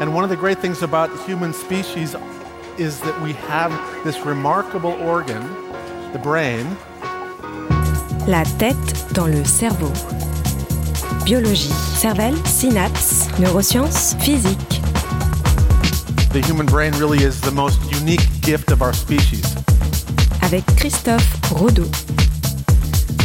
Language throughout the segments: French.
And one of the great things about human species is that we have this remarkable organ, the brain. La tête dans le cerveau. Biologie, cervelle, synapses, neurosciences, physique. The human brain really is the most unique gift of our species. Avec Christophe Rodeau.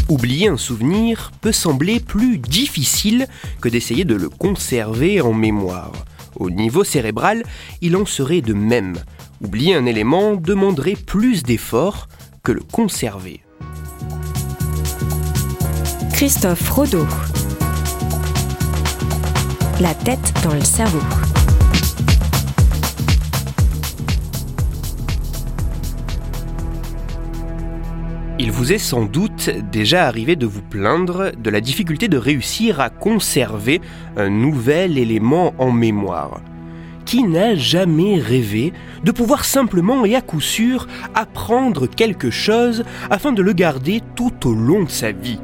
Oublier un souvenir peut sembler plus difficile que d'essayer de le conserver en mémoire. Au niveau cérébral, il en serait de même. Oublier un élément demanderait plus d'efforts que le conserver. Christophe Rodeau. La tête dans le cerveau. Il vous est sans doute déjà arrivé de vous plaindre de la difficulté de réussir à conserver un nouvel élément en mémoire. Qui n'a jamais rêvé de pouvoir simplement et à coup sûr apprendre quelque chose afin de le garder tout au long de sa vie?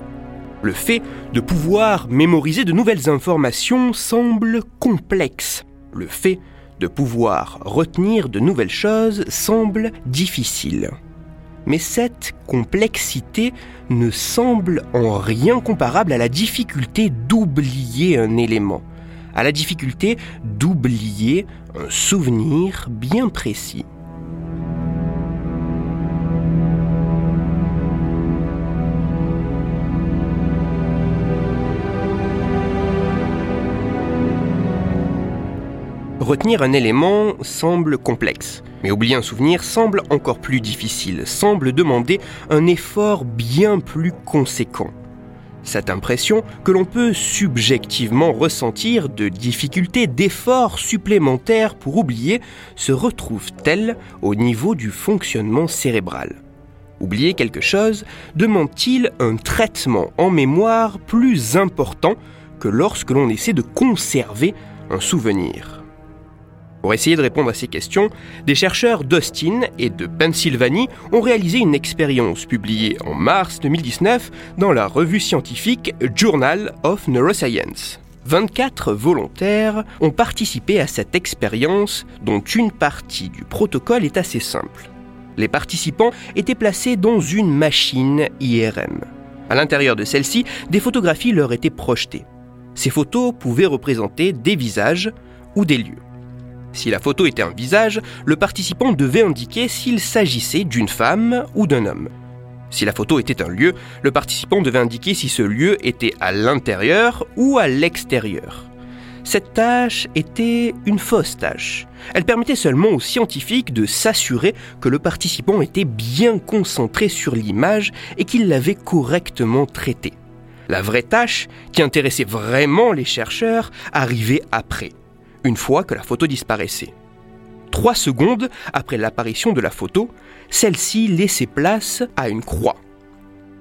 Le fait de pouvoir mémoriser de nouvelles informations semble complexe. Le fait de pouvoir retenir de nouvelles choses semble difficile mais cette complexité ne semble en rien comparable à la difficulté d'oublier un élément, à la difficulté d'oublier un souvenir bien précis. Retenir un élément semble complexe, mais oublier un souvenir semble encore plus difficile, semble demander un effort bien plus conséquent. Cette impression que l'on peut subjectivement ressentir de difficulté, d'effort supplémentaires pour oublier, se retrouve-t-elle au niveau du fonctionnement cérébral Oublier quelque chose demande-t-il un traitement en mémoire plus important que lorsque l'on essaie de conserver un souvenir pour essayer de répondre à ces questions, des chercheurs d'Austin et de Pennsylvanie ont réalisé une expérience publiée en mars 2019 dans la revue scientifique Journal of Neuroscience. 24 volontaires ont participé à cette expérience dont une partie du protocole est assez simple. Les participants étaient placés dans une machine IRM. À l'intérieur de celle-ci, des photographies leur étaient projetées. Ces photos pouvaient représenter des visages ou des lieux. Si la photo était un visage, le participant devait indiquer s'il s'agissait d'une femme ou d'un homme. Si la photo était un lieu, le participant devait indiquer si ce lieu était à l'intérieur ou à l'extérieur. Cette tâche était une fausse tâche. Elle permettait seulement aux scientifiques de s'assurer que le participant était bien concentré sur l'image et qu'il l'avait correctement traitée. La vraie tâche, qui intéressait vraiment les chercheurs, arrivait après une fois que la photo disparaissait. Trois secondes après l'apparition de la photo, celle-ci laissait place à une croix.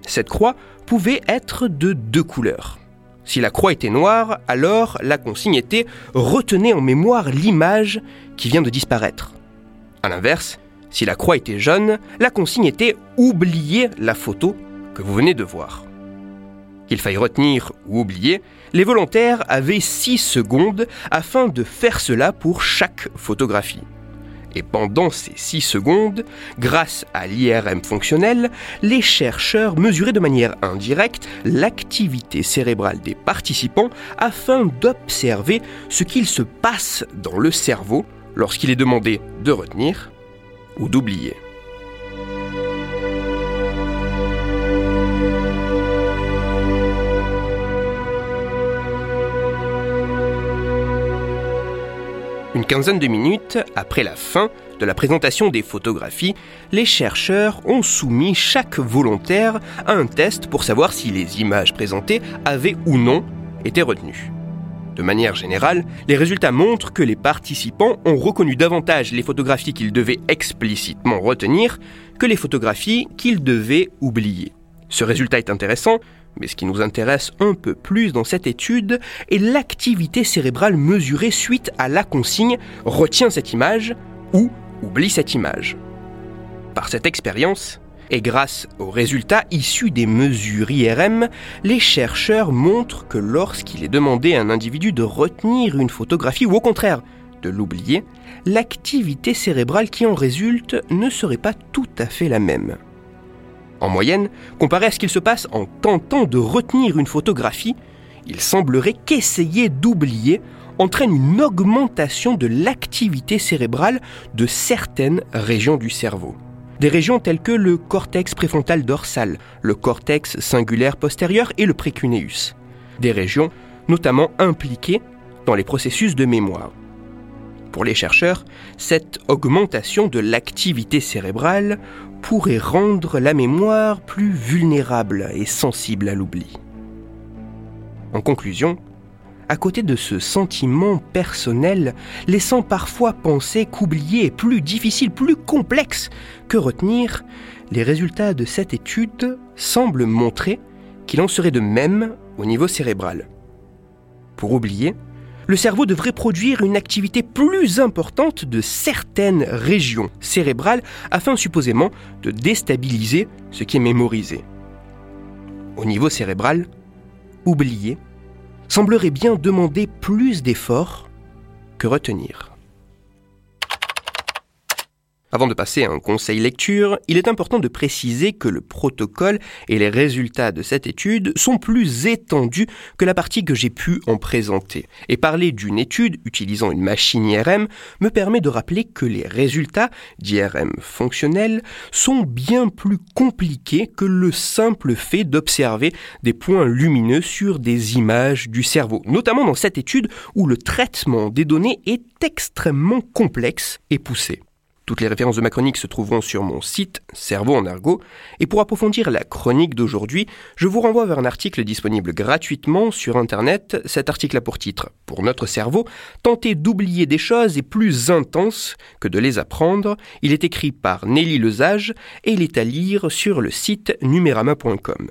Cette croix pouvait être de deux couleurs. Si la croix était noire, alors la consigne était retenez en mémoire l'image qui vient de disparaître. A l'inverse, si la croix était jaune, la consigne était oubliez la photo que vous venez de voir. Qu'il faille retenir ou oublier, les volontaires avaient 6 secondes afin de faire cela pour chaque photographie. Et pendant ces 6 secondes, grâce à l'IRM fonctionnel, les chercheurs mesuraient de manière indirecte l'activité cérébrale des participants afin d'observer ce qu'il se passe dans le cerveau lorsqu'il est demandé de retenir ou d'oublier. Une quinzaine de minutes après la fin de la présentation des photographies, les chercheurs ont soumis chaque volontaire à un test pour savoir si les images présentées avaient ou non été retenues. De manière générale, les résultats montrent que les participants ont reconnu davantage les photographies qu'ils devaient explicitement retenir que les photographies qu'ils devaient oublier. Ce résultat est intéressant mais ce qui nous intéresse un peu plus dans cette étude est l'activité cérébrale mesurée suite à la consigne retiens cette image ou oublie cette image. Par cette expérience, et grâce aux résultats issus des mesures IRM, les chercheurs montrent que lorsqu'il est demandé à un individu de retenir une photographie ou au contraire de l'oublier, l'activité cérébrale qui en résulte ne serait pas tout à fait la même. En moyenne, comparé à ce qu'il se passe en tentant de retenir une photographie, il semblerait qu'essayer d'oublier entraîne une augmentation de l'activité cérébrale de certaines régions du cerveau. Des régions telles que le cortex préfrontal dorsal, le cortex singulaire postérieur et le précuneus. Des régions notamment impliquées dans les processus de mémoire. Pour les chercheurs, cette augmentation de l'activité cérébrale pourrait rendre la mémoire plus vulnérable et sensible à l'oubli. En conclusion, à côté de ce sentiment personnel, laissant parfois penser qu'oublier est plus difficile, plus complexe que retenir, les résultats de cette étude semblent montrer qu'il en serait de même au niveau cérébral. Pour oublier, le cerveau devrait produire une activité plus importante de certaines régions cérébrales afin supposément de déstabiliser ce qui est mémorisé. Au niveau cérébral, oublier semblerait bien demander plus d'efforts que retenir. Avant de passer à un conseil lecture, il est important de préciser que le protocole et les résultats de cette étude sont plus étendus que la partie que j'ai pu en présenter. Et parler d'une étude utilisant une machine IRM me permet de rappeler que les résultats d'IRM fonctionnels sont bien plus compliqués que le simple fait d'observer des points lumineux sur des images du cerveau, notamment dans cette étude où le traitement des données est extrêmement complexe et poussé. Toutes les références de ma chronique se trouveront sur mon site Cerveau en argot. Et pour approfondir la chronique d'aujourd'hui, je vous renvoie vers un article disponible gratuitement sur Internet. Cet article a pour titre Pour notre cerveau, tenter d'oublier des choses est plus intense que de les apprendre. Il est écrit par Nelly Lezage et il est à lire sur le site numérama.com.